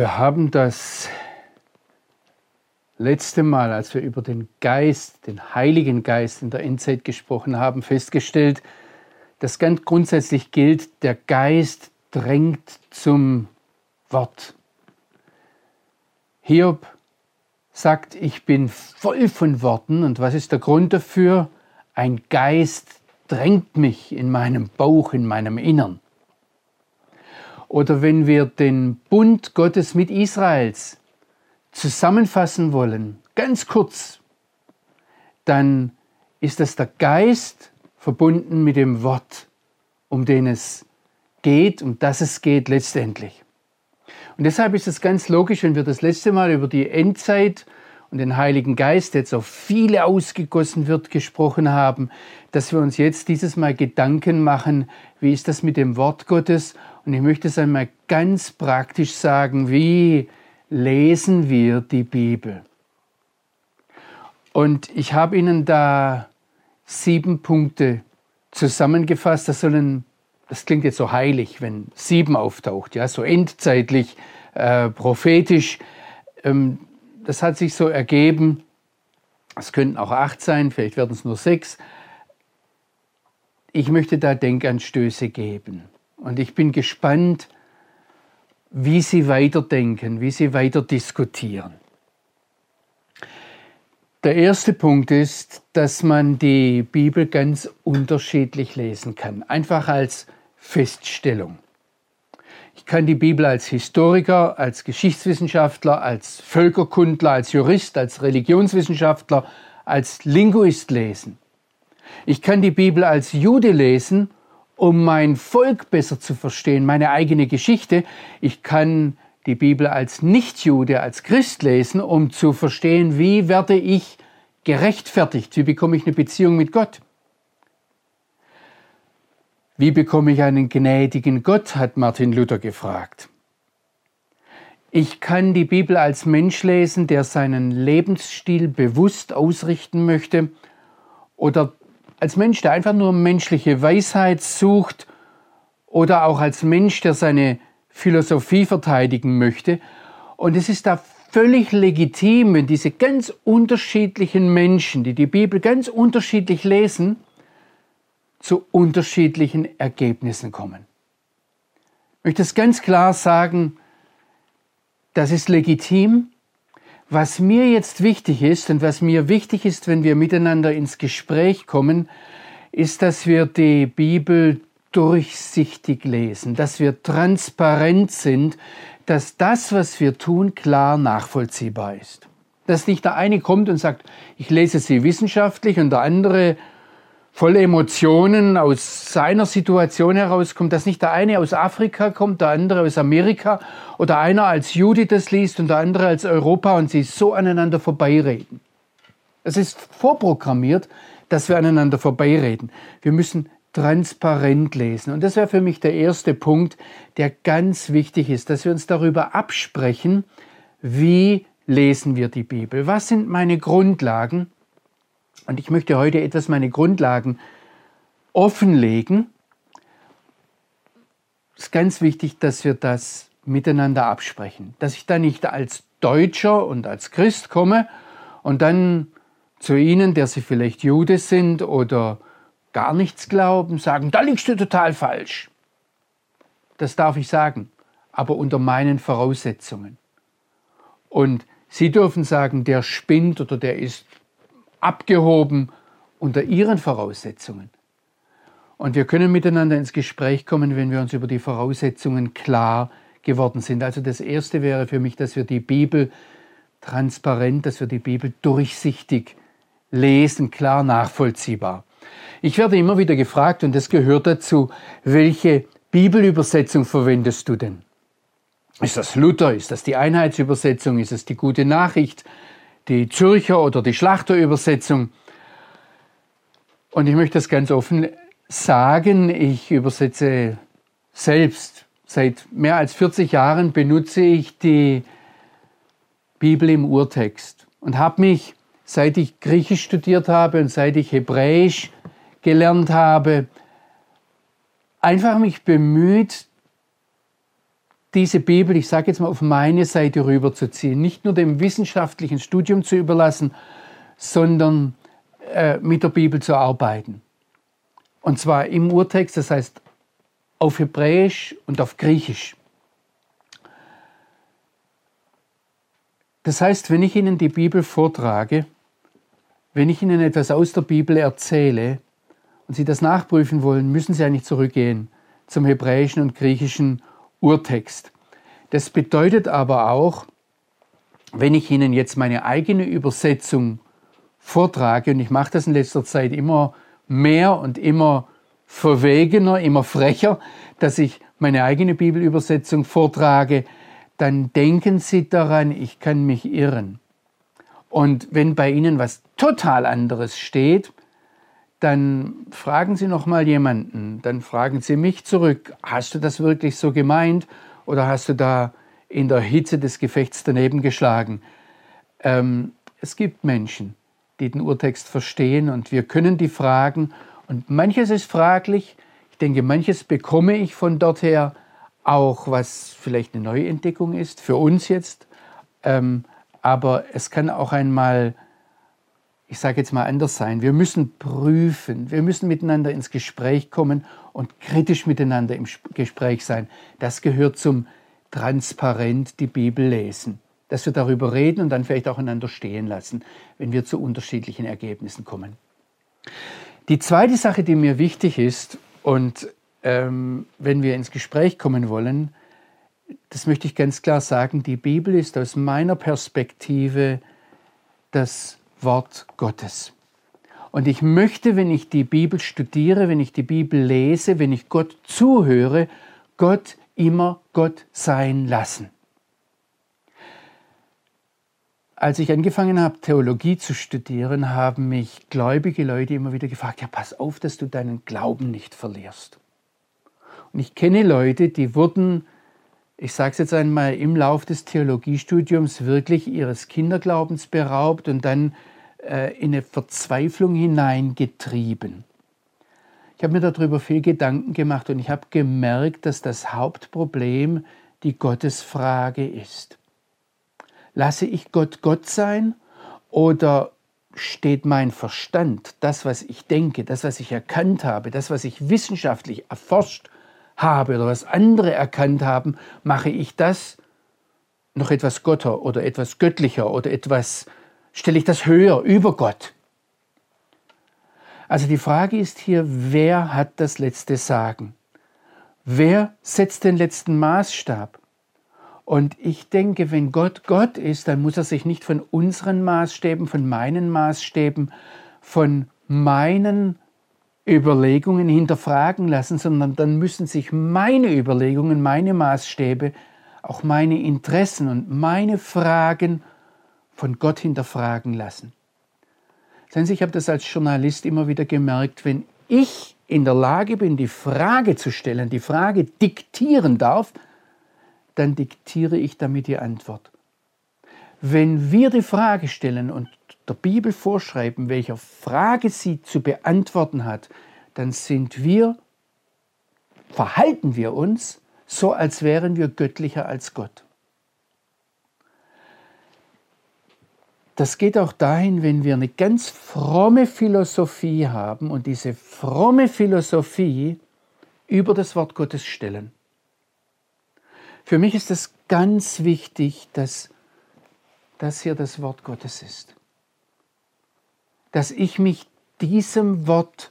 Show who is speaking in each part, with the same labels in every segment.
Speaker 1: Wir haben das letzte Mal, als wir über den Geist, den Heiligen Geist in der Endzeit gesprochen haben, festgestellt, dass ganz grundsätzlich gilt, der Geist drängt zum Wort. Hiob sagt, ich bin voll von Worten und was ist der Grund dafür? Ein Geist drängt mich in meinem Bauch, in meinem Innern. Oder wenn wir den Bund Gottes mit Israels zusammenfassen wollen, ganz kurz, dann ist es der Geist verbunden mit dem Wort, um den es geht, um das es geht letztendlich. Und deshalb ist es ganz logisch, wenn wir das letzte Mal über die Endzeit und den Heiligen Geist, der jetzt auf viele ausgegossen wird, gesprochen haben, dass wir uns jetzt dieses Mal Gedanken machen, wie ist das mit dem Wort Gottes? Und ich möchte es einmal ganz praktisch sagen, wie lesen wir die Bibel? Und ich habe Ihnen da sieben Punkte zusammengefasst. Das sollen, das klingt jetzt so heilig, wenn sieben auftaucht, ja, so endzeitlich, äh, prophetisch. Ähm, das hat sich so ergeben. Es könnten auch acht sein, vielleicht werden es nur sechs. Ich möchte da Denkanstöße geben. Und ich bin gespannt, wie Sie weiterdenken, wie Sie weiter diskutieren. Der erste Punkt ist, dass man die Bibel ganz unterschiedlich lesen kann, einfach als Feststellung. Ich kann die Bibel als Historiker, als Geschichtswissenschaftler, als Völkerkundler, als Jurist, als Religionswissenschaftler, als Linguist lesen. Ich kann die Bibel als Jude lesen um mein Volk besser zu verstehen, meine eigene Geschichte. Ich kann die Bibel als Nichtjude, als Christ lesen, um zu verstehen, wie werde ich gerechtfertigt, wie bekomme ich eine Beziehung mit Gott. Wie bekomme ich einen gnädigen Gott, hat Martin Luther gefragt. Ich kann die Bibel als Mensch lesen, der seinen Lebensstil bewusst ausrichten möchte oder als Mensch, der einfach nur menschliche Weisheit sucht oder auch als Mensch, der seine Philosophie verteidigen möchte. Und es ist da völlig legitim, wenn diese ganz unterschiedlichen Menschen, die die Bibel ganz unterschiedlich lesen, zu unterschiedlichen Ergebnissen kommen. Ich möchte es ganz klar sagen, das ist legitim was mir jetzt wichtig ist und was mir wichtig ist, wenn wir miteinander ins Gespräch kommen, ist, dass wir die Bibel durchsichtig lesen, dass wir transparent sind, dass das, was wir tun, klar nachvollziehbar ist. Dass nicht der eine kommt und sagt, ich lese sie wissenschaftlich und der andere voll Emotionen aus seiner Situation herauskommt, dass nicht der eine aus Afrika kommt, der andere aus Amerika oder einer als Jude das liest und der andere als Europa und sie so aneinander vorbeireden. Es ist vorprogrammiert, dass wir aneinander vorbeireden. Wir müssen transparent lesen. Und das wäre für mich der erste Punkt, der ganz wichtig ist, dass wir uns darüber absprechen, wie lesen wir die Bibel? Was sind meine Grundlagen? Und ich möchte heute etwas meine Grundlagen offenlegen. Es ist ganz wichtig, dass wir das miteinander absprechen. Dass ich da nicht als Deutscher und als Christ komme und dann zu Ihnen, der Sie vielleicht Jude sind oder gar nichts glauben, sagen, da liegst du total falsch. Das darf ich sagen, aber unter meinen Voraussetzungen. Und Sie dürfen sagen, der spinnt oder der ist abgehoben unter ihren Voraussetzungen. Und wir können miteinander ins Gespräch kommen, wenn wir uns über die Voraussetzungen klar geworden sind. Also das Erste wäre für mich, dass wir die Bibel transparent, dass wir die Bibel durchsichtig lesen, klar nachvollziehbar. Ich werde immer wieder gefragt, und das gehört dazu, welche Bibelübersetzung verwendest du denn? Ist das Luther? Ist das die Einheitsübersetzung? Ist es die gute Nachricht? Die Zürcher oder die Schlachterübersetzung. Und ich möchte das ganz offen sagen, ich übersetze selbst. Seit mehr als 40 Jahren benutze ich die Bibel im Urtext und habe mich, seit ich Griechisch studiert habe und seit ich Hebräisch gelernt habe, einfach mich bemüht, diese Bibel, ich sage jetzt mal, auf meine Seite rüberzuziehen, nicht nur dem wissenschaftlichen Studium zu überlassen, sondern äh, mit der Bibel zu arbeiten. Und zwar im Urtext, das heißt auf Hebräisch und auf Griechisch. Das heißt, wenn ich Ihnen die Bibel vortrage, wenn ich Ihnen etwas aus der Bibel erzähle und Sie das nachprüfen wollen, müssen Sie eigentlich zurückgehen zum hebräischen und griechischen Urtext. Das bedeutet aber auch, wenn ich Ihnen jetzt meine eigene Übersetzung vortrage, und ich mache das in letzter Zeit immer mehr und immer verwegener, immer frecher, dass ich meine eigene Bibelübersetzung vortrage, dann denken Sie daran, ich kann mich irren. Und wenn bei Ihnen was total anderes steht, dann fragen Sie noch mal jemanden, dann fragen Sie mich zurück, hast du das wirklich so gemeint oder hast du da in der Hitze des Gefechts daneben geschlagen? Ähm, es gibt Menschen, die den Urtext verstehen und wir können die fragen und manches ist fraglich. Ich denke, manches bekomme ich von dort her auch, was vielleicht eine Neuentdeckung ist für uns jetzt. Ähm, aber es kann auch einmal ich sage jetzt mal anders sein. Wir müssen prüfen, wir müssen miteinander ins Gespräch kommen und kritisch miteinander im Gespräch sein. Das gehört zum transparent die Bibel lesen. Dass wir darüber reden und dann vielleicht auch einander stehen lassen, wenn wir zu unterschiedlichen Ergebnissen kommen. Die zweite Sache, die mir wichtig ist, und ähm, wenn wir ins Gespräch kommen wollen, das möchte ich ganz klar sagen, die Bibel ist aus meiner Perspektive das Wort Gottes. Und ich möchte, wenn ich die Bibel studiere, wenn ich die Bibel lese, wenn ich Gott zuhöre, Gott immer Gott sein lassen. Als ich angefangen habe, Theologie zu studieren, haben mich gläubige Leute immer wieder gefragt, ja, pass auf, dass du deinen Glauben nicht verlierst. Und ich kenne Leute, die wurden, ich sage es jetzt einmal, im Lauf des Theologiestudiums wirklich ihres Kinderglaubens beraubt und dann äh, in eine Verzweiflung hineingetrieben. Ich habe mir darüber viel Gedanken gemacht und ich habe gemerkt, dass das Hauptproblem die Gottesfrage ist. Lasse ich Gott Gott sein oder steht mein Verstand, das, was ich denke, das, was ich erkannt habe, das, was ich wissenschaftlich erforscht habe oder was andere erkannt haben, mache ich das noch etwas Gotter oder etwas göttlicher oder etwas Stelle ich das höher über Gott? Also die Frage ist hier, wer hat das letzte Sagen? Wer setzt den letzten Maßstab? Und ich denke, wenn Gott Gott ist, dann muss er sich nicht von unseren Maßstäben, von meinen Maßstäben, von meinen Überlegungen hinterfragen lassen, sondern dann müssen sich meine Überlegungen, meine Maßstäbe, auch meine Interessen und meine Fragen von Gott hinterfragen lassen. Sehen Sie, ich habe das als Journalist immer wieder gemerkt, wenn ich in der Lage bin, die Frage zu stellen, die Frage diktieren darf, dann diktiere ich damit die Antwort. Wenn wir die Frage stellen und der Bibel vorschreiben, welcher Frage sie zu beantworten hat, dann sind wir, verhalten wir uns so, als wären wir göttlicher als Gott. Das geht auch dahin, wenn wir eine ganz fromme Philosophie haben und diese fromme Philosophie über das Wort Gottes stellen. Für mich ist es ganz wichtig, dass das hier das Wort Gottes ist. Dass ich mich diesem Wort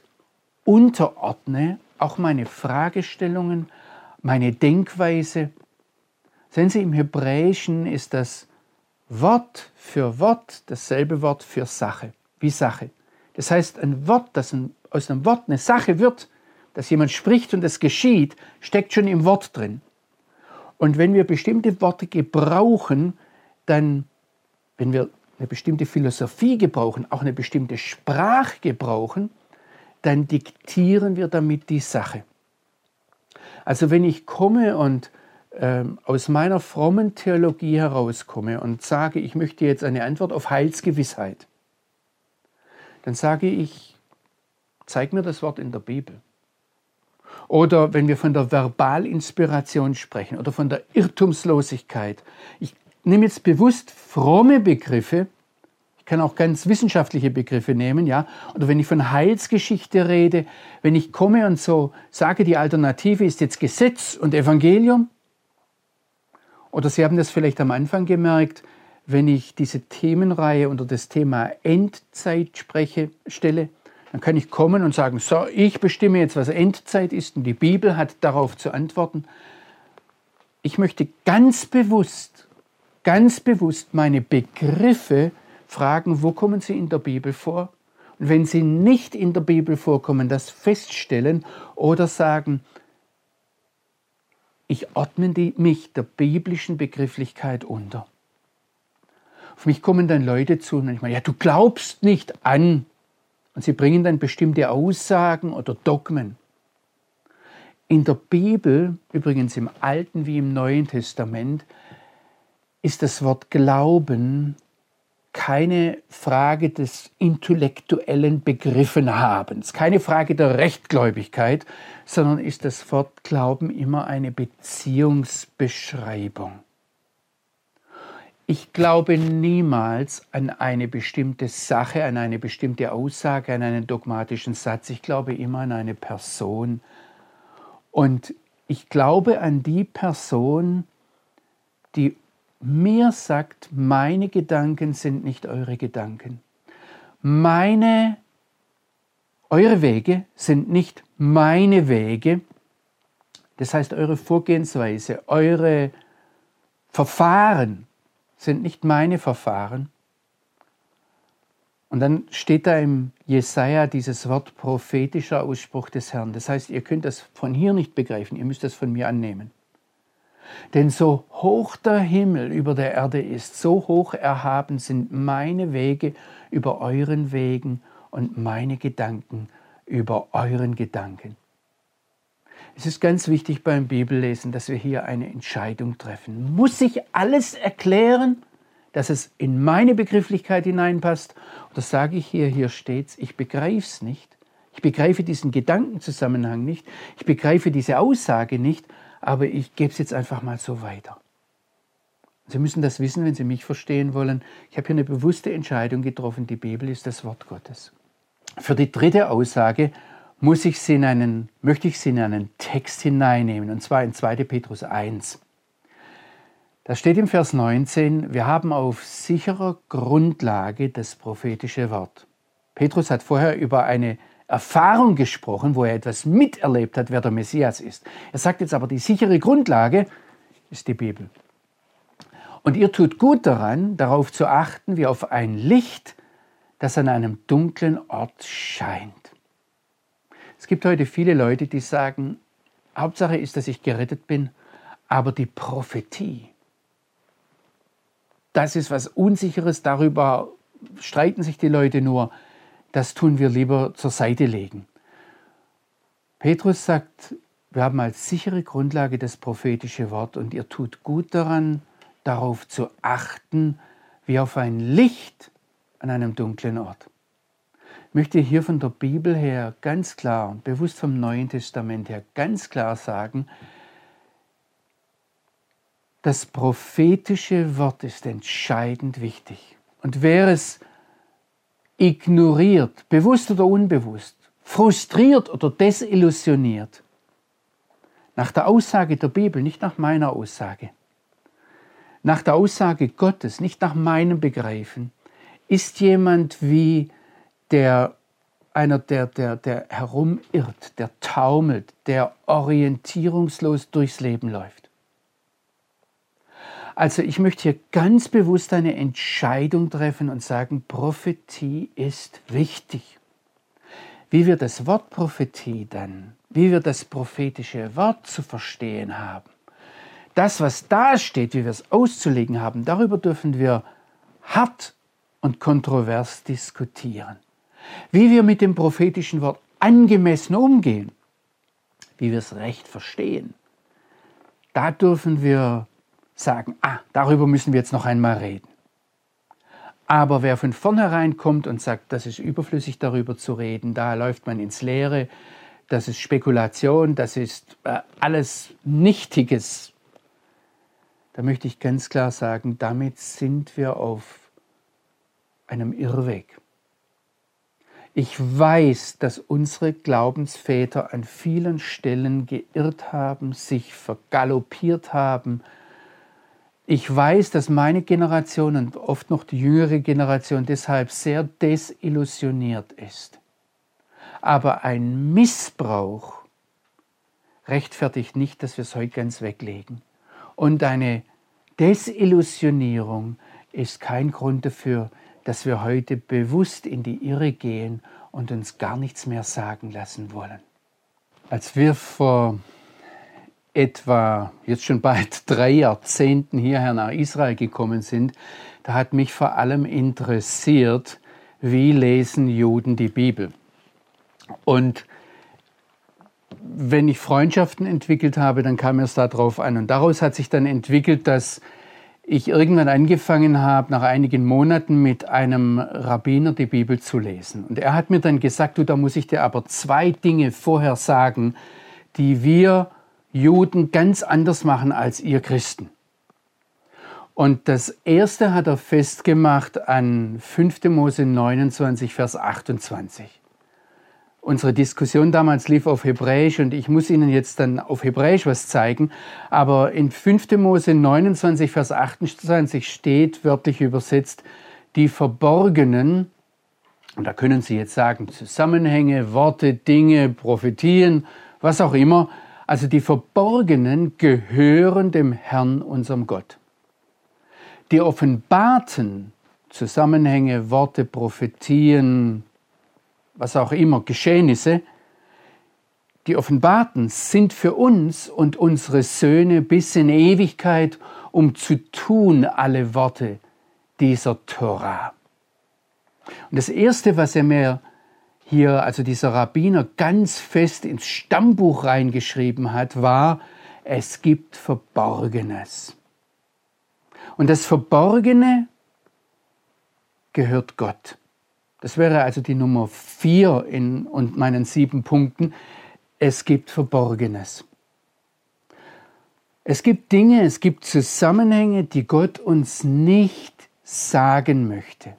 Speaker 1: unterordne, auch meine Fragestellungen, meine Denkweise. Sehen Sie, im Hebräischen ist das Wort für Wort dasselbe Wort für Sache, wie Sache. Das heißt, ein Wort, das ein, aus einem Wort eine Sache wird, dass jemand spricht und es geschieht, steckt schon im Wort drin. Und wenn wir bestimmte Worte gebrauchen, dann, wenn wir eine bestimmte Philosophie gebrauchen, auch eine bestimmte Sprache gebrauchen, dann diktieren wir damit die Sache. Also wenn ich komme und ähm, aus meiner frommen Theologie herauskomme und sage, ich möchte jetzt eine Antwort auf Heilsgewissheit, dann sage ich, zeig mir das Wort in der Bibel. Oder wenn wir von der Verbalinspiration sprechen oder von der Irrtumslosigkeit. Ich nehme jetzt bewusst fromme Begriffe, ich kann auch ganz wissenschaftliche Begriffe nehmen, ja. Oder wenn ich von Heilsgeschichte rede, wenn ich komme und so sage, die Alternative ist jetzt Gesetz und Evangelium. Oder Sie haben das vielleicht am Anfang gemerkt, wenn ich diese Themenreihe unter das Thema Endzeit spreche, stelle, dann kann ich kommen und sagen, so, ich bestimme jetzt, was Endzeit ist und die Bibel hat darauf zu antworten. Ich möchte ganz bewusst, ganz bewusst meine Begriffe fragen, wo kommen sie in der Bibel vor? Und wenn sie nicht in der Bibel vorkommen, das feststellen oder sagen, ich ordne mich der biblischen Begrifflichkeit unter. Auf mich kommen dann Leute zu und ich meine, ja, du glaubst nicht an. Und sie bringen dann bestimmte Aussagen oder Dogmen. In der Bibel, übrigens im Alten wie im Neuen Testament, ist das Wort Glauben keine Frage des intellektuellen Begriffenhabens, keine Frage der Rechtgläubigkeit, sondern ist das Wort Glauben immer eine Beziehungsbeschreibung. Ich glaube niemals an eine bestimmte Sache, an eine bestimmte Aussage, an einen dogmatischen Satz. Ich glaube immer an eine Person. Und ich glaube an die Person, die mir sagt, meine Gedanken sind nicht eure Gedanken. Meine, eure Wege sind nicht meine Wege. Das heißt, eure Vorgehensweise, eure Verfahren sind nicht meine Verfahren. Und dann steht da im Jesaja dieses Wort prophetischer Ausspruch des Herrn. Das heißt, ihr könnt das von hier nicht begreifen, ihr müsst das von mir annehmen. Denn so hoch der Himmel über der Erde ist, so hoch erhaben sind meine Wege über euren Wegen und meine Gedanken über euren Gedanken. Es ist ganz wichtig beim Bibellesen, dass wir hier eine Entscheidung treffen. Muss ich alles erklären, dass es in meine Begrifflichkeit hineinpasst? Oder sage ich hier, hier steht's, ich begreife es nicht. Ich begreife diesen Gedankenzusammenhang nicht. Ich begreife diese Aussage nicht, aber ich gebe es jetzt einfach mal so weiter. Sie müssen das wissen, wenn Sie mich verstehen wollen. Ich habe hier eine bewusste Entscheidung getroffen. Die Bibel ist das Wort Gottes. Für die dritte Aussage muss ich sie in einen, möchte ich sie in einen Text hineinnehmen, und zwar in 2. Petrus 1. Da steht im Vers 19, wir haben auf sicherer Grundlage das prophetische Wort. Petrus hat vorher über eine Erfahrung gesprochen, wo er etwas miterlebt hat, wer der Messias ist. Er sagt jetzt aber, die sichere Grundlage ist die Bibel. Und ihr tut gut daran, darauf zu achten, wie auf ein Licht, das an einem dunklen Ort scheint. Es gibt heute viele Leute, die sagen, Hauptsache ist, dass ich gerettet bin, aber die Prophetie, das ist was Unsicheres, darüber streiten sich die Leute nur, das tun wir lieber zur Seite legen. Petrus sagt, wir haben als sichere Grundlage das prophetische Wort und ihr tut gut daran, darauf zu achten, wie auf ein Licht an einem dunklen Ort möchte hier von der Bibel her ganz klar und bewusst vom Neuen Testament her ganz klar sagen, das prophetische Wort ist entscheidend wichtig. Und wer es ignoriert, bewusst oder unbewusst, frustriert oder desillusioniert, nach der Aussage der Bibel, nicht nach meiner Aussage, nach der Aussage Gottes, nicht nach meinem Begreifen, ist jemand wie der einer, der, der, der herumirrt, der taumelt, der orientierungslos durchs Leben läuft. Also ich möchte hier ganz bewusst eine Entscheidung treffen und sagen, Prophetie ist wichtig. Wie wir das Wort Prophetie dann, wie wir das prophetische Wort zu verstehen haben, das, was da steht, wie wir es auszulegen haben, darüber dürfen wir hart und kontrovers diskutieren wie wir mit dem prophetischen Wort angemessen umgehen, wie wir es recht verstehen, da dürfen wir sagen, ah, darüber müssen wir jetzt noch einmal reden. Aber wer von vornherein kommt und sagt, das ist überflüssig darüber zu reden, da läuft man ins Leere, das ist Spekulation, das ist äh, alles Nichtiges. Da möchte ich ganz klar sagen, damit sind wir auf einem Irrweg. Ich weiß, dass unsere Glaubensväter an vielen Stellen geirrt haben, sich vergaloppiert haben. Ich weiß, dass meine Generation und oft noch die jüngere Generation deshalb sehr desillusioniert ist. Aber ein Missbrauch rechtfertigt nicht, dass wir es heute ganz weglegen. Und eine Desillusionierung ist kein Grund dafür, dass wir heute bewusst in die Irre gehen und uns gar nichts mehr sagen lassen wollen. Als wir vor etwa jetzt schon bald drei Jahrzehnten hierher nach Israel gekommen sind, da hat mich vor allem interessiert, wie lesen Juden die Bibel. Und wenn ich Freundschaften entwickelt habe, dann kam es darauf an. Und daraus hat sich dann entwickelt, dass ich irgendwann angefangen habe, nach einigen Monaten mit einem Rabbiner die Bibel zu lesen. Und er hat mir dann gesagt, du, da muss ich dir aber zwei Dinge vorher sagen, die wir Juden ganz anders machen als ihr Christen. Und das erste hat er festgemacht an 5. Mose 29, Vers 28. Unsere Diskussion damals lief auf Hebräisch und ich muss Ihnen jetzt dann auf Hebräisch was zeigen. Aber in 5. Mose 29, Vers 28 steht wörtlich übersetzt, die verborgenen, und da können Sie jetzt sagen, Zusammenhänge, Worte, Dinge, Prophetien, was auch immer, also die verborgenen gehören dem Herrn, unserem Gott. Die offenbarten Zusammenhänge, Worte, Prophetien, was auch immer, Geschehnisse, die offenbarten sind für uns und unsere Söhne bis in Ewigkeit, um zu tun alle Worte dieser Tora. Und das Erste, was er mir hier, also dieser Rabbiner, ganz fest ins Stammbuch reingeschrieben hat, war, es gibt Verborgenes. Und das Verborgene gehört Gott. Das wäre also die Nummer vier in und meinen sieben Punkten. Es gibt Verborgenes. Es gibt Dinge, es gibt Zusammenhänge, die Gott uns nicht sagen möchte.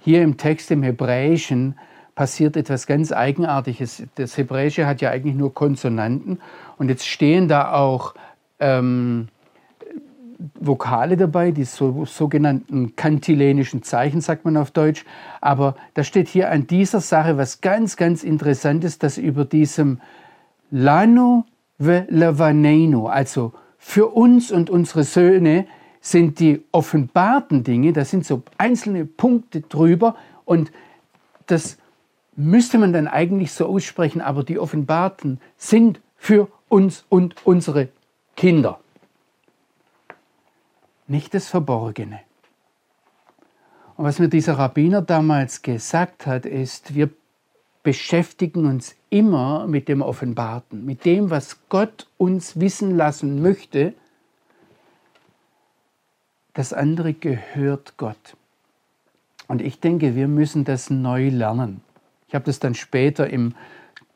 Speaker 1: Hier im Text im Hebräischen passiert etwas ganz Eigenartiges. Das Hebräische hat ja eigentlich nur Konsonanten und jetzt stehen da auch ähm, Vokale dabei, die so, sogenannten kantilenischen Zeichen, sagt man auf Deutsch. Aber da steht hier an dieser Sache was ganz, ganz Interessantes, dass über diesem Lano ve Lavaneno, also für uns und unsere Söhne, sind die offenbarten Dinge, da sind so einzelne Punkte drüber und das müsste man dann eigentlich so aussprechen, aber die offenbarten sind für uns und unsere Kinder nicht das Verborgene. Und was mir dieser Rabbiner damals gesagt hat, ist, wir beschäftigen uns immer mit dem Offenbarten, mit dem, was Gott uns wissen lassen möchte. Das andere gehört Gott. Und ich denke, wir müssen das neu lernen. Ich habe das dann später im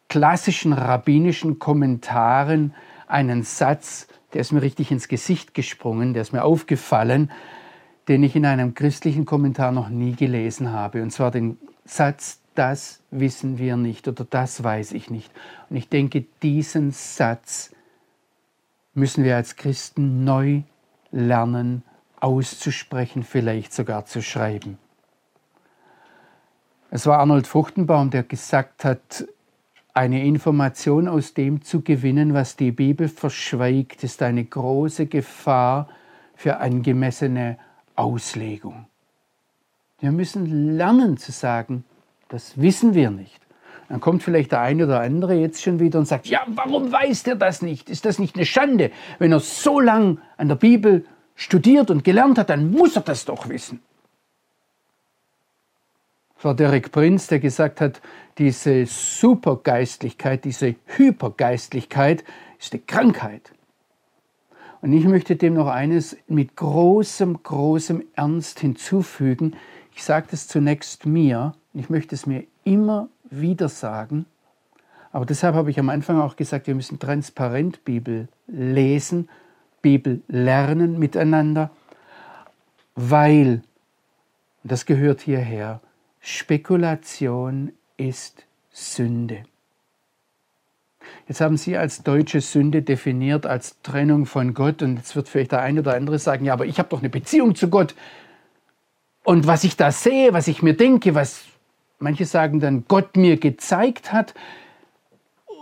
Speaker 1: klassischen rabbinischen Kommentaren einen Satz der ist mir richtig ins Gesicht gesprungen, der ist mir aufgefallen, den ich in einem christlichen Kommentar noch nie gelesen habe. Und zwar den Satz, das wissen wir nicht oder das weiß ich nicht. Und ich denke, diesen Satz müssen wir als Christen neu lernen auszusprechen, vielleicht sogar zu schreiben. Es war Arnold Fruchtenbaum, der gesagt hat, eine Information aus dem zu gewinnen, was die Bibel verschweigt, ist eine große Gefahr für angemessene Auslegung. Wir müssen lernen zu sagen, das wissen wir nicht. Dann kommt vielleicht der eine oder andere jetzt schon wieder und sagt, ja, warum weiß der das nicht? Ist das nicht eine Schande? Wenn er so lang an der Bibel studiert und gelernt hat, dann muss er das doch wissen. War Derek Prinz, der gesagt hat, diese Supergeistlichkeit, diese Hypergeistlichkeit ist eine Krankheit. Und ich möchte dem noch eines mit großem, großem Ernst hinzufügen. Ich sage das zunächst mir, ich möchte es mir immer wieder sagen, Aber deshalb habe ich am Anfang auch gesagt, wir müssen transparent Bibel lesen, Bibel lernen miteinander, weil, das gehört hierher, Spekulation ist Sünde. Jetzt haben Sie als deutsche Sünde definiert als Trennung von Gott und jetzt wird vielleicht der eine oder andere sagen, ja, aber ich habe doch eine Beziehung zu Gott. Und was ich da sehe, was ich mir denke, was manche sagen dann Gott mir gezeigt hat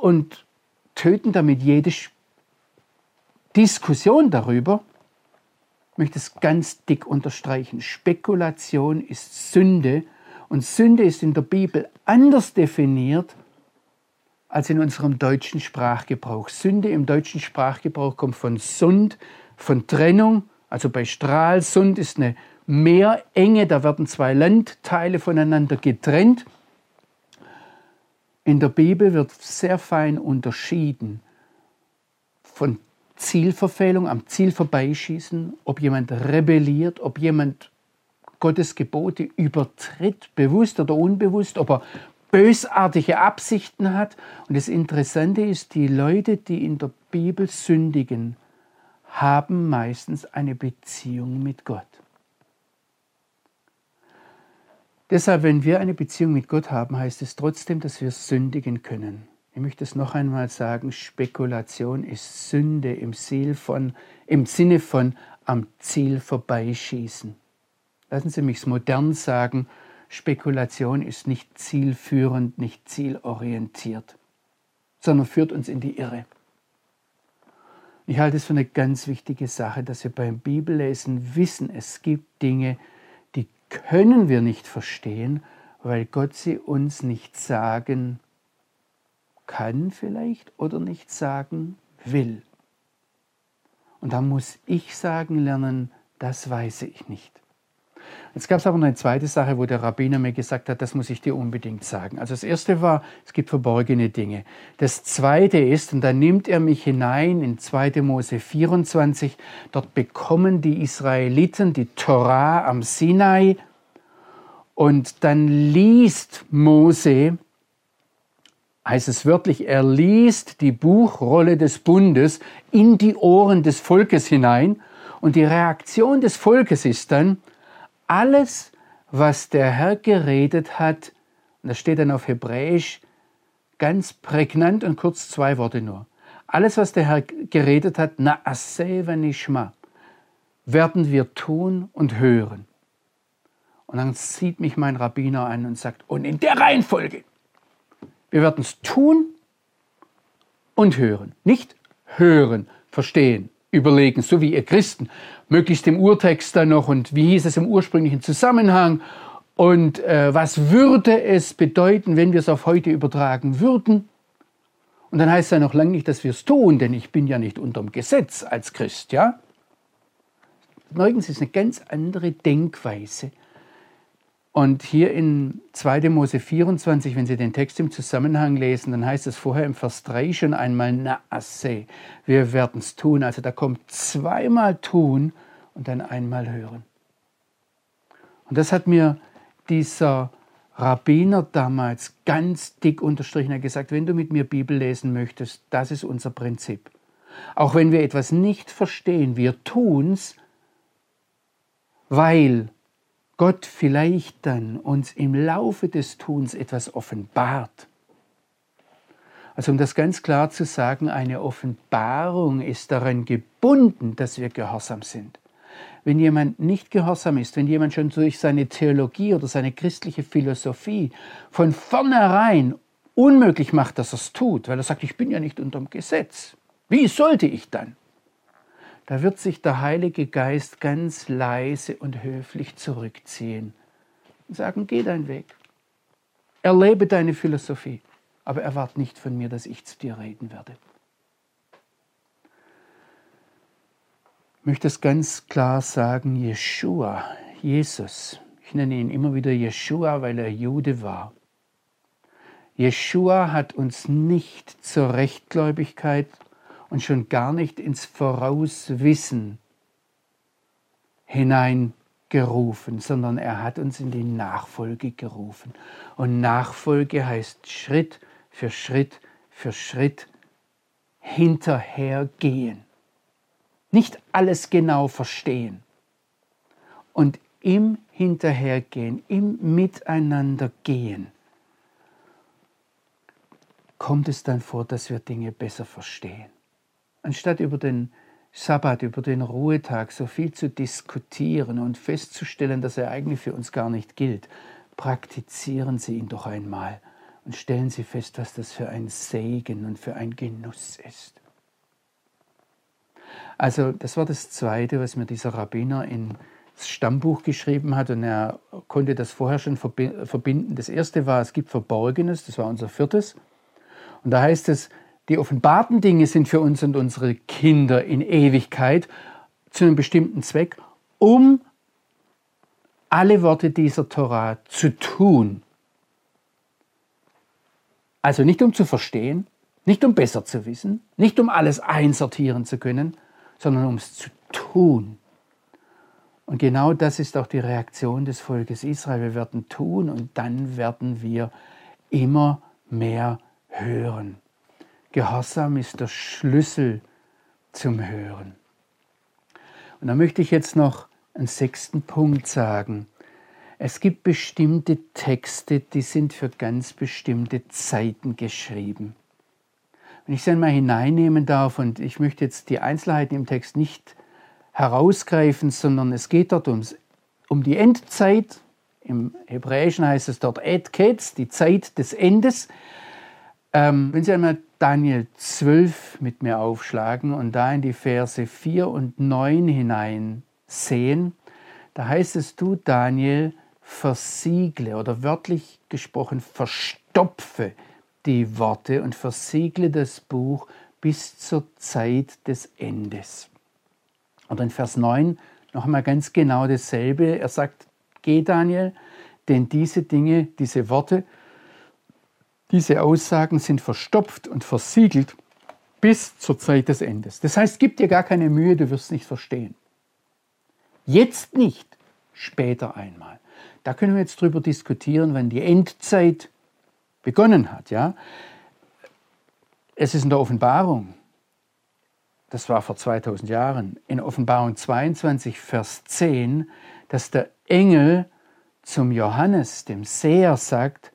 Speaker 1: und töten damit jede Diskussion darüber, ich möchte es ganz dick unterstreichen. Spekulation ist Sünde und Sünde ist in der Bibel anders definiert als in unserem deutschen Sprachgebrauch. Sünde im deutschen Sprachgebrauch kommt von Sund, von Trennung. Also bei Stralsund ist eine Meerenge, da werden zwei Landteile voneinander getrennt. In der Bibel wird sehr fein unterschieden von Zielverfehlung, am Ziel vorbeischießen, ob jemand rebelliert, ob jemand Gottes Gebote übertritt, bewusst oder unbewusst, ob er bösartige Absichten hat. Und das Interessante ist, die Leute, die in der Bibel sündigen, haben meistens eine Beziehung mit Gott. Deshalb, wenn wir eine Beziehung mit Gott haben, heißt es trotzdem, dass wir sündigen können. Ich möchte es noch einmal sagen, Spekulation ist Sünde im, von, im Sinne von am Ziel vorbeischießen. Lassen Sie mich es modern sagen, Spekulation ist nicht zielführend, nicht zielorientiert, sondern führt uns in die Irre. Ich halte es für eine ganz wichtige Sache, dass wir beim Bibellesen wissen, es gibt Dinge, die können wir nicht verstehen, weil Gott sie uns nicht sagen kann vielleicht oder nicht sagen will. Und da muss ich sagen lernen, das weiß ich nicht. Jetzt gab es aber noch eine zweite Sache, wo der Rabbiner mir gesagt hat, das muss ich dir unbedingt sagen. Also das erste war, es gibt verborgene Dinge. Das zweite ist, und da nimmt er mich hinein in 2. Mose 24, dort bekommen die Israeliten die Torah am Sinai und dann liest Mose, heißt es wörtlich, er liest die Buchrolle des Bundes in die Ohren des Volkes hinein und die Reaktion des Volkes ist dann, alles, was der Herr geredet hat, und das steht dann auf Hebräisch ganz prägnant und kurz zwei Worte nur. Alles, was der Herr geredet hat, na nishma, werden wir tun und hören. Und dann sieht mich mein Rabbiner an und sagt, und in der Reihenfolge, wir werden es tun und hören. Nicht hören, verstehen, überlegen, so wie ihr Christen, möglichst im Urtext dann noch und wie hieß es im ursprünglichen Zusammenhang und äh, was würde es bedeuten, wenn wir es auf heute übertragen würden. Und dann heißt es ja noch lange nicht, dass wir es tun, denn ich bin ja nicht unterm Gesetz als Christ, ja? Nirgends ist eine ganz andere Denkweise und hier in 2. Mose 24, wenn Sie den Text im Zusammenhang lesen, dann heißt es vorher im Vers 3 schon einmal Naasse. Wir werden es tun. Also da kommt zweimal tun und dann einmal hören. Und das hat mir dieser Rabbiner damals ganz dick unterstrichen. Er hat gesagt, wenn du mit mir Bibel lesen möchtest, das ist unser Prinzip. Auch wenn wir etwas nicht verstehen, wir tun es, weil Gott vielleicht dann uns im Laufe des Tuns etwas offenbart. Also um das ganz klar zu sagen, eine Offenbarung ist daran gebunden, dass wir gehorsam sind. Wenn jemand nicht gehorsam ist, wenn jemand schon durch seine Theologie oder seine christliche Philosophie von vornherein unmöglich macht, dass er es tut, weil er sagt, ich bin ja nicht unterm Gesetz. Wie sollte ich dann? Da wird sich der Heilige Geist ganz leise und höflich zurückziehen und sagen, geh deinen Weg. Erlebe deine Philosophie, aber erwart nicht von mir, dass ich zu dir reden werde. Ich möchte es ganz klar sagen, Jeshua, Jesus, ich nenne ihn immer wieder Jeshua, weil er Jude war. Jeshua hat uns nicht zur Rechtgläubigkeit und schon gar nicht ins Vorauswissen hineingerufen, sondern er hat uns in die Nachfolge gerufen. Und Nachfolge heißt Schritt für Schritt für Schritt hinterhergehen. Nicht alles genau verstehen. Und im Hinterhergehen, im Miteinandergehen, kommt es dann vor, dass wir Dinge besser verstehen. Anstatt über den Sabbat, über den Ruhetag so viel zu diskutieren und festzustellen, dass er eigentlich für uns gar nicht gilt, praktizieren Sie ihn doch einmal und stellen Sie fest, was das für ein Segen und für ein Genuss ist. Also das war das Zweite, was mir dieser Rabbiner ins Stammbuch geschrieben hat und er konnte das vorher schon verbinden. Das Erste war, es gibt Verborgenes, das war unser viertes. Und da heißt es, die offenbarten Dinge sind für uns und unsere Kinder in Ewigkeit zu einem bestimmten Zweck, um alle Worte dieser Torah zu tun. Also nicht um zu verstehen, nicht um besser zu wissen, nicht um alles einsortieren zu können, sondern um es zu tun. Und genau das ist auch die Reaktion des Volkes Israel. Wir werden tun und dann werden wir immer mehr hören. Gehorsam ist der Schlüssel zum Hören. Und da möchte ich jetzt noch einen sechsten Punkt sagen. Es gibt bestimmte Texte, die sind für ganz bestimmte Zeiten geschrieben. Wenn ich sie einmal hineinnehmen darf, und ich möchte jetzt die Einzelheiten im Text nicht herausgreifen, sondern es geht dort ums, um die Endzeit. Im Hebräischen heißt es dort Ed Ketz, die Zeit des Endes. Ähm, wenn Sie einmal Daniel 12 mit mir aufschlagen und da in die Verse 4 und 9 hinein sehen, da heißt es, du Daniel, versiegle oder wörtlich gesprochen, verstopfe die Worte und versiegle das Buch bis zur Zeit des Endes. Und in Vers 9 noch einmal ganz genau dasselbe. Er sagt, geh Daniel, denn diese Dinge, diese Worte diese Aussagen sind verstopft und versiegelt bis zur Zeit des Endes. Das heißt, gib dir gar keine Mühe, du wirst nicht verstehen. Jetzt nicht, später einmal. Da können wir jetzt drüber diskutieren, wenn die Endzeit begonnen hat. Ja? Es ist in der Offenbarung, das war vor 2000 Jahren, in Offenbarung 22, Vers 10, dass der Engel zum Johannes, dem Seher, sagt,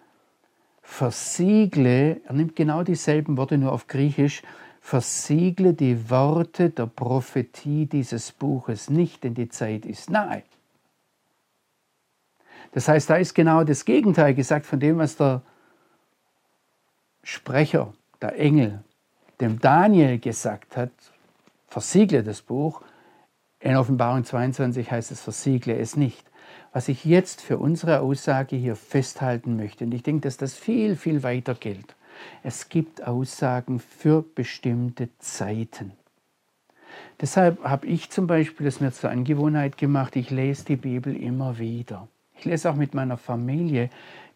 Speaker 1: versiegle, er nimmt genau dieselben Worte nur auf Griechisch, versiegle die Worte der Prophetie dieses Buches nicht, denn die Zeit ist nahe. Das heißt, da ist genau das Gegenteil gesagt von dem, was der Sprecher, der Engel, dem Daniel gesagt hat, versiegle das Buch. In Offenbarung 22 heißt es, versiegle es nicht was ich jetzt für unsere Aussage hier festhalten möchte. Und ich denke, dass das viel, viel weiter gilt. Es gibt Aussagen für bestimmte Zeiten. Deshalb habe ich zum Beispiel das mir zur Angewohnheit gemacht, ich lese die Bibel immer wieder. Ich lese auch mit meiner Familie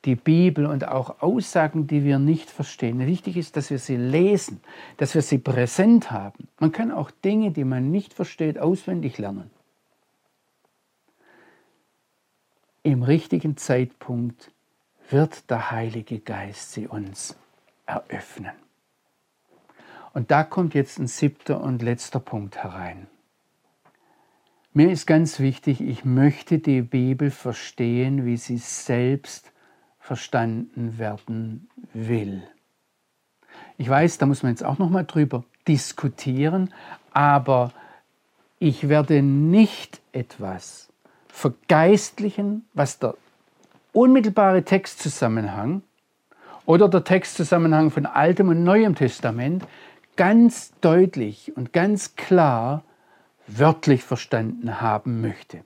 Speaker 1: die Bibel und auch Aussagen, die wir nicht verstehen. Wichtig ist, dass wir sie lesen, dass wir sie präsent haben. Man kann auch Dinge, die man nicht versteht, auswendig lernen. Im richtigen Zeitpunkt wird der Heilige Geist sie uns eröffnen. Und da kommt jetzt ein siebter und letzter Punkt herein. Mir ist ganz wichtig, ich möchte die Bibel verstehen, wie sie selbst verstanden werden will. Ich weiß, da muss man jetzt auch noch mal drüber diskutieren, aber ich werde nicht etwas vergeistlichen, was der unmittelbare Textzusammenhang oder der Textzusammenhang von Altem und Neuem Testament ganz deutlich und ganz klar wörtlich verstanden haben möchte.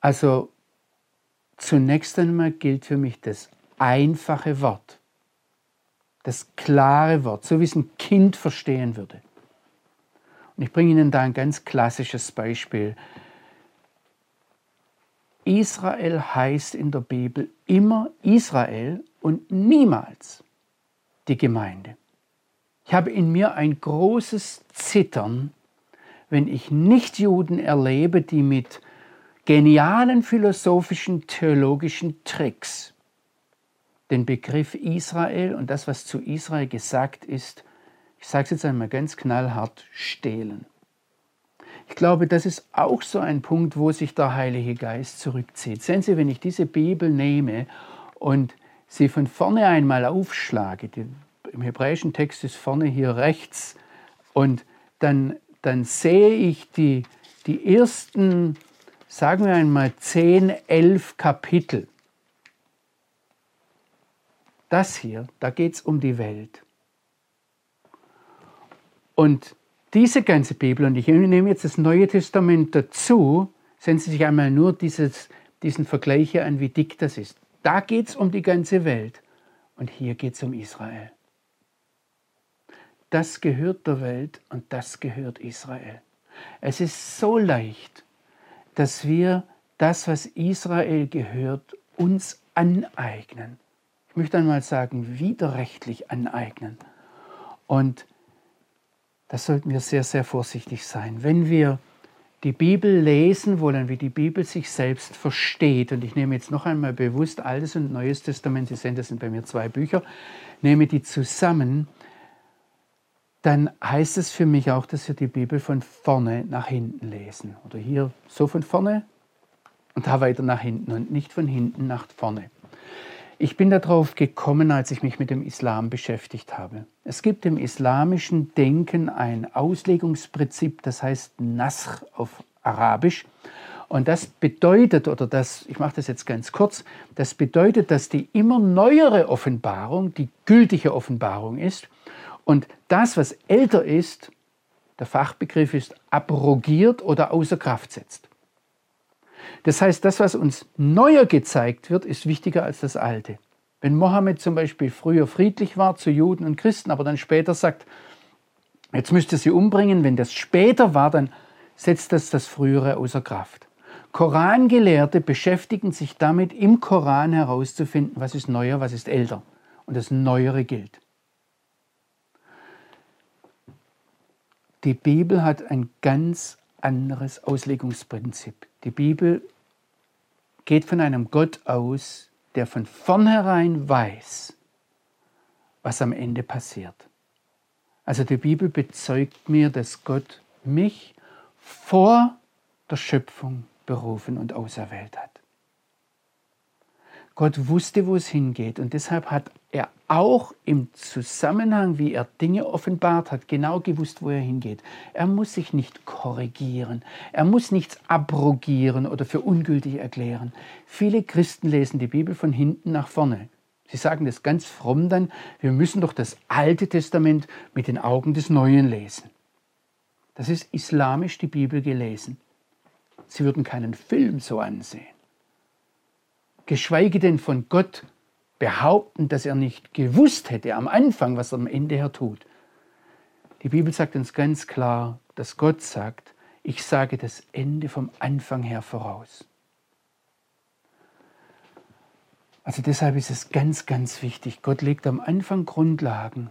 Speaker 1: Also zunächst einmal gilt für mich das einfache Wort, das klare Wort, so wie es ein Kind verstehen würde. Und ich bringe Ihnen da ein ganz klassisches Beispiel. Israel heißt in der Bibel immer Israel und niemals die Gemeinde. Ich habe in mir ein großes Zittern, wenn ich Nichtjuden erlebe, die mit genialen philosophischen, theologischen Tricks den Begriff Israel und das, was zu Israel gesagt ist, ich sage es jetzt einmal ganz knallhart, stehlen. Ich glaube, das ist auch so ein Punkt, wo sich der Heilige Geist zurückzieht. Sehen Sie, wenn ich diese Bibel nehme und sie von vorne einmal aufschlage, die, im hebräischen Text ist vorne hier rechts, und dann, dann sehe ich die, die ersten, sagen wir einmal, 10, 11 Kapitel. Das hier, da geht es um die Welt. Und diese ganze Bibel, und ich nehme jetzt das Neue Testament dazu, sehen Sie sich einmal nur dieses, diesen Vergleich hier an, wie dick das ist. Da geht es um die ganze Welt und hier geht es um Israel. Das gehört der Welt und das gehört Israel. Es ist so leicht, dass wir das, was Israel gehört, uns aneignen. Ich möchte einmal sagen, widerrechtlich aneignen. Und da sollten wir sehr, sehr vorsichtig sein. Wenn wir die Bibel lesen wollen, wie die Bibel sich selbst versteht, und ich nehme jetzt noch einmal bewusst Altes und Neues Testament, Sie sehen, das sind bei mir zwei Bücher, nehme die zusammen, dann heißt es für mich auch, dass wir die Bibel von vorne nach hinten lesen. Oder hier so von vorne und da weiter nach hinten und nicht von hinten nach vorne. Ich bin darauf gekommen, als ich mich mit dem Islam beschäftigt habe. Es gibt im islamischen Denken ein Auslegungsprinzip, das heißt Nasr auf Arabisch. Und das bedeutet, oder das, ich mache das jetzt ganz kurz, das bedeutet, dass die immer neuere Offenbarung die gültige Offenbarung ist und das, was älter ist, der Fachbegriff ist abrogiert oder außer Kraft setzt. Das heißt, das, was uns neuer gezeigt wird, ist wichtiger als das Alte. Wenn Mohammed zum Beispiel früher friedlich war zu Juden und Christen, aber dann später sagt, jetzt müsst ihr sie umbringen, wenn das später war, dann setzt das das Frühere außer Kraft. Korangelehrte beschäftigen sich damit, im Koran herauszufinden, was ist neuer, was ist älter. Und das Neuere gilt. Die Bibel hat ein ganz anderes Auslegungsprinzip. Die Bibel geht von einem Gott aus, der von vornherein weiß, was am Ende passiert. Also die Bibel bezeugt mir, dass Gott mich vor der Schöpfung berufen und auserwählt hat. Gott wusste, wo es hingeht und deshalb hat er auch im Zusammenhang, wie er Dinge offenbart hat, genau gewusst, wo er hingeht. Er muss sich nicht korrigieren, er muss nichts abrogieren oder für ungültig erklären. Viele Christen lesen die Bibel von hinten nach vorne. Sie sagen das ganz fromm dann, wir müssen doch das Alte Testament mit den Augen des Neuen lesen. Das ist islamisch die Bibel gelesen. Sie würden keinen Film so ansehen. Geschweige denn von Gott behaupten, dass er nicht gewusst hätte am Anfang, was er am Ende her tut. Die Bibel sagt uns ganz klar, dass Gott sagt, ich sage das Ende vom Anfang her voraus. Also deshalb ist es ganz, ganz wichtig. Gott legt am Anfang Grundlagen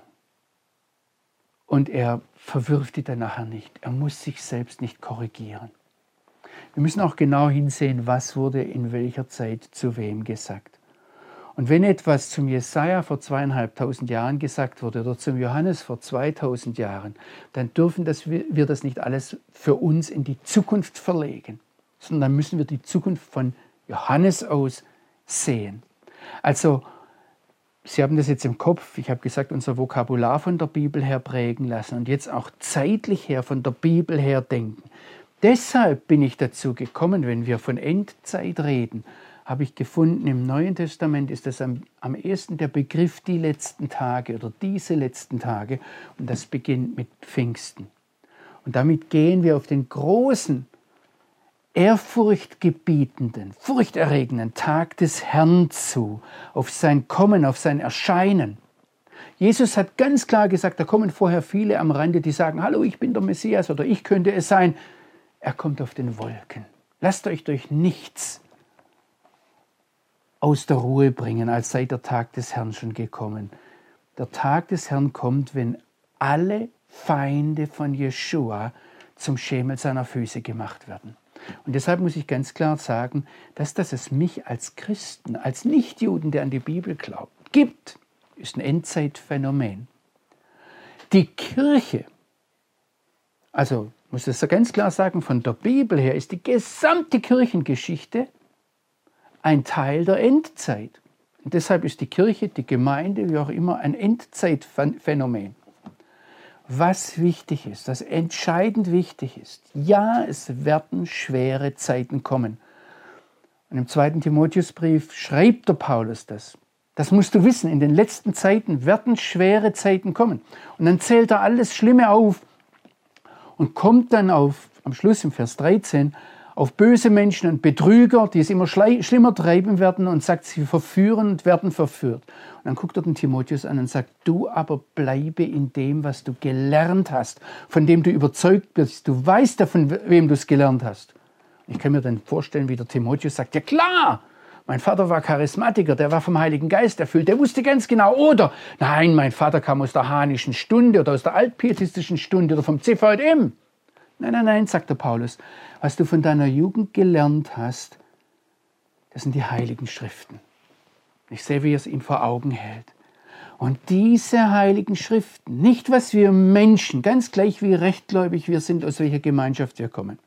Speaker 1: und er verwirft die dann nachher nicht. Er muss sich selbst nicht korrigieren. Wir müssen auch genau hinsehen, was wurde in welcher Zeit zu wem gesagt. Und wenn etwas zum Jesaja vor zweieinhalbtausend Jahren gesagt wurde oder zum Johannes vor 2000 Jahren, dann dürfen das, wir das nicht alles für uns in die Zukunft verlegen, sondern dann müssen wir die Zukunft von Johannes aus sehen. Also, Sie haben das jetzt im Kopf, ich habe gesagt, unser Vokabular von der Bibel her prägen lassen und jetzt auch zeitlich her von der Bibel her denken. Deshalb bin ich dazu gekommen, wenn wir von Endzeit reden, habe ich gefunden, im Neuen Testament ist das am, am ehesten der Begriff die letzten Tage oder diese letzten Tage. Und das beginnt mit Pfingsten. Und damit gehen wir auf den großen, ehrfurchtgebietenden, furchterregenden Tag des Herrn zu, auf sein Kommen, auf sein Erscheinen. Jesus hat ganz klar gesagt, da kommen vorher viele am Rande, die sagen, hallo, ich bin der Messias oder ich könnte es sein. Er kommt auf den Wolken. Lasst euch durch nichts aus der Ruhe bringen, als sei der Tag des Herrn schon gekommen. Der Tag des Herrn kommt, wenn alle Feinde von Jeshua zum Schemel seiner Füße gemacht werden. Und deshalb muss ich ganz klar sagen, dass das es mich als Christen, als Nichtjuden, der an die Bibel glaubt, gibt, ist ein Endzeitphänomen. Die Kirche, also muss das ganz klar sagen, von der Bibel her ist die gesamte Kirchengeschichte ein Teil der Endzeit. Und deshalb ist die Kirche, die Gemeinde, wie auch immer, ein Endzeitphänomen. Was wichtig ist, was entscheidend wichtig ist, ja, es werden schwere Zeiten kommen. Und im zweiten Timotheusbrief schreibt der Paulus das. Das musst du wissen, in den letzten Zeiten werden schwere Zeiten kommen. Und dann zählt er alles Schlimme auf und kommt dann auf, am Schluss im Vers 13, auf böse Menschen und Betrüger, die es immer schlimmer treiben werden und sagt, sie verführen und werden verführt. Und dann guckt er den Timotheus an und sagt, du aber bleibe in dem, was du gelernt hast, von dem du überzeugt bist. Du weißt ja, von wem du es gelernt hast. Ich kann mir dann vorstellen, wie der Timotheus sagt, ja klar, mein Vater war Charismatiker, der war vom Heiligen Geist erfüllt, der wusste ganz genau. Oder, nein, mein Vater kam aus der Hanischen Stunde oder aus der altpietistischen Stunde oder vom CVM. Nein, nein, nein, sagt der Paulus. Was du von deiner Jugend gelernt hast, das sind die Heiligen Schriften. Ich sehe, wie er es ihm vor Augen hält. Und diese heiligen Schriften, nicht was wir Menschen, ganz gleich wie rechtgläubig wir sind, aus welcher Gemeinschaft wir kommen,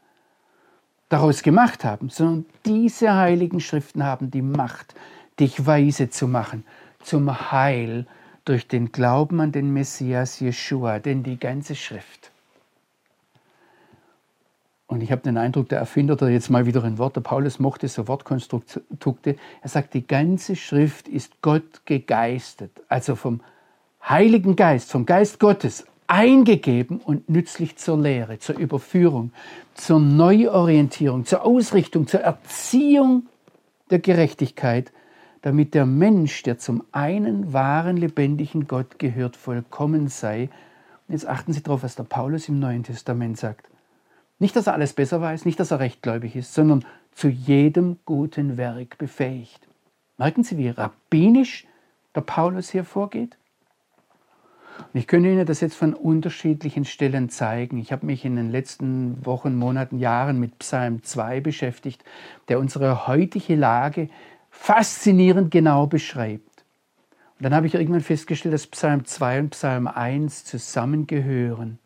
Speaker 1: daraus gemacht haben, sondern diese heiligen Schriften haben die Macht, dich weise zu machen zum Heil durch den Glauben an den Messias Jeshua, denn die ganze Schrift. Und ich habe den Eindruck, der Erfinder da jetzt mal wieder ein Wort, der Paulus mochte so Wortkonstrukte. Er sagt, die ganze Schrift ist Gott gegeistet, also vom Heiligen Geist, vom Geist Gottes eingegeben und nützlich zur Lehre, zur Überführung, zur Neuorientierung, zur Ausrichtung, zur Erziehung der Gerechtigkeit, damit der Mensch, der zum einen wahren, lebendigen Gott gehört, vollkommen sei. Und jetzt achten Sie darauf, was der Paulus im Neuen Testament sagt. Nicht, dass er alles besser weiß, nicht, dass er rechtgläubig ist, sondern zu jedem guten Werk befähigt. Merken Sie, wie rabbinisch der Paulus hier vorgeht? Und ich könnte Ihnen das jetzt von unterschiedlichen Stellen zeigen. Ich habe mich in den letzten Wochen, Monaten, Jahren mit Psalm 2 beschäftigt, der unsere heutige Lage faszinierend genau beschreibt. Und dann habe ich irgendwann festgestellt, dass Psalm 2 und Psalm 1 zusammengehören.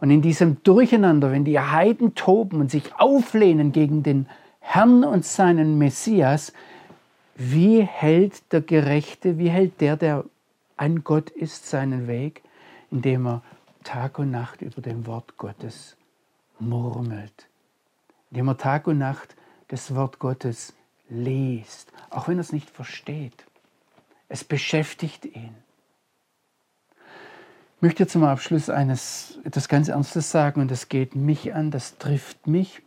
Speaker 1: Und in diesem Durcheinander, wenn die Heiden toben und sich auflehnen gegen den Herrn und seinen Messias, wie hält der Gerechte, wie hält der, der an Gott ist, seinen Weg, indem er Tag und Nacht über dem Wort Gottes murmelt, indem er Tag und Nacht das Wort Gottes liest, auch wenn er es nicht versteht. Es beschäftigt ihn. Ich möchte zum Abschluss eines, etwas ganz Ernstes sagen und das geht mich an, das trifft mich,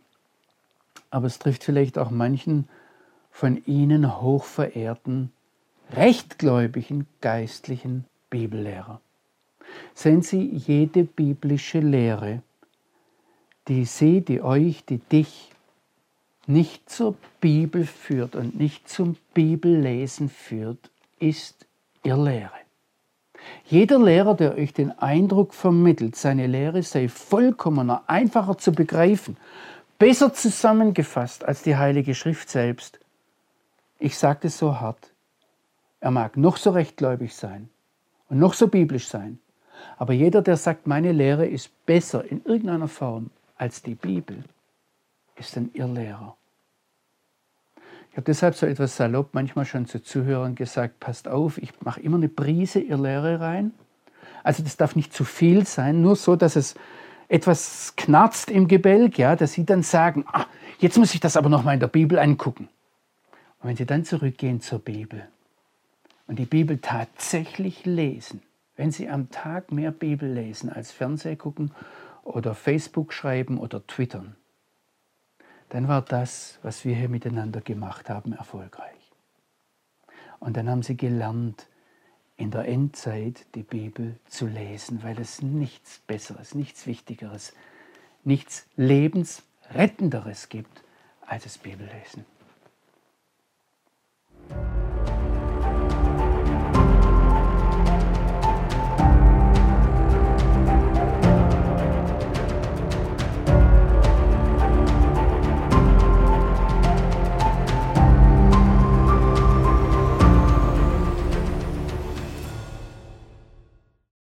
Speaker 1: aber es trifft vielleicht auch manchen von Ihnen hochverehrten rechtgläubigen geistlichen Bibellehrer. Sehen Sie, jede biblische Lehre, die Sie, die euch, die dich nicht zur Bibel führt und nicht zum Bibellesen führt, ist Irrlehre. Jeder Lehrer, der euch den Eindruck vermittelt, seine Lehre sei vollkommener, einfacher zu begreifen, besser zusammengefasst als die Heilige Schrift selbst, ich sage es so hart, er mag noch so rechtgläubig sein und noch so biblisch sein, aber jeder, der sagt, meine Lehre ist besser in irgendeiner Form als die Bibel, ist ein Irrlehrer. Ich habe deshalb so etwas salopp manchmal schon zu Zuhörern gesagt, passt auf, ich mache immer eine Prise Irrlehre rein. Also das darf nicht zu viel sein, nur so, dass es etwas knarzt im Gebälk, ja, dass sie dann sagen, ah, jetzt muss ich das aber noch mal in der Bibel angucken. Und wenn sie dann zurückgehen zur Bibel und die Bibel tatsächlich lesen, wenn Sie am Tag mehr Bibel lesen als Fernseh gucken oder Facebook schreiben oder twittern, dann war das, was wir hier miteinander gemacht haben, erfolgreich. Und dann haben Sie gelernt, in der Endzeit die Bibel zu lesen, weil es nichts Besseres, nichts Wichtigeres, nichts Lebensrettenderes gibt als das Bibellesen.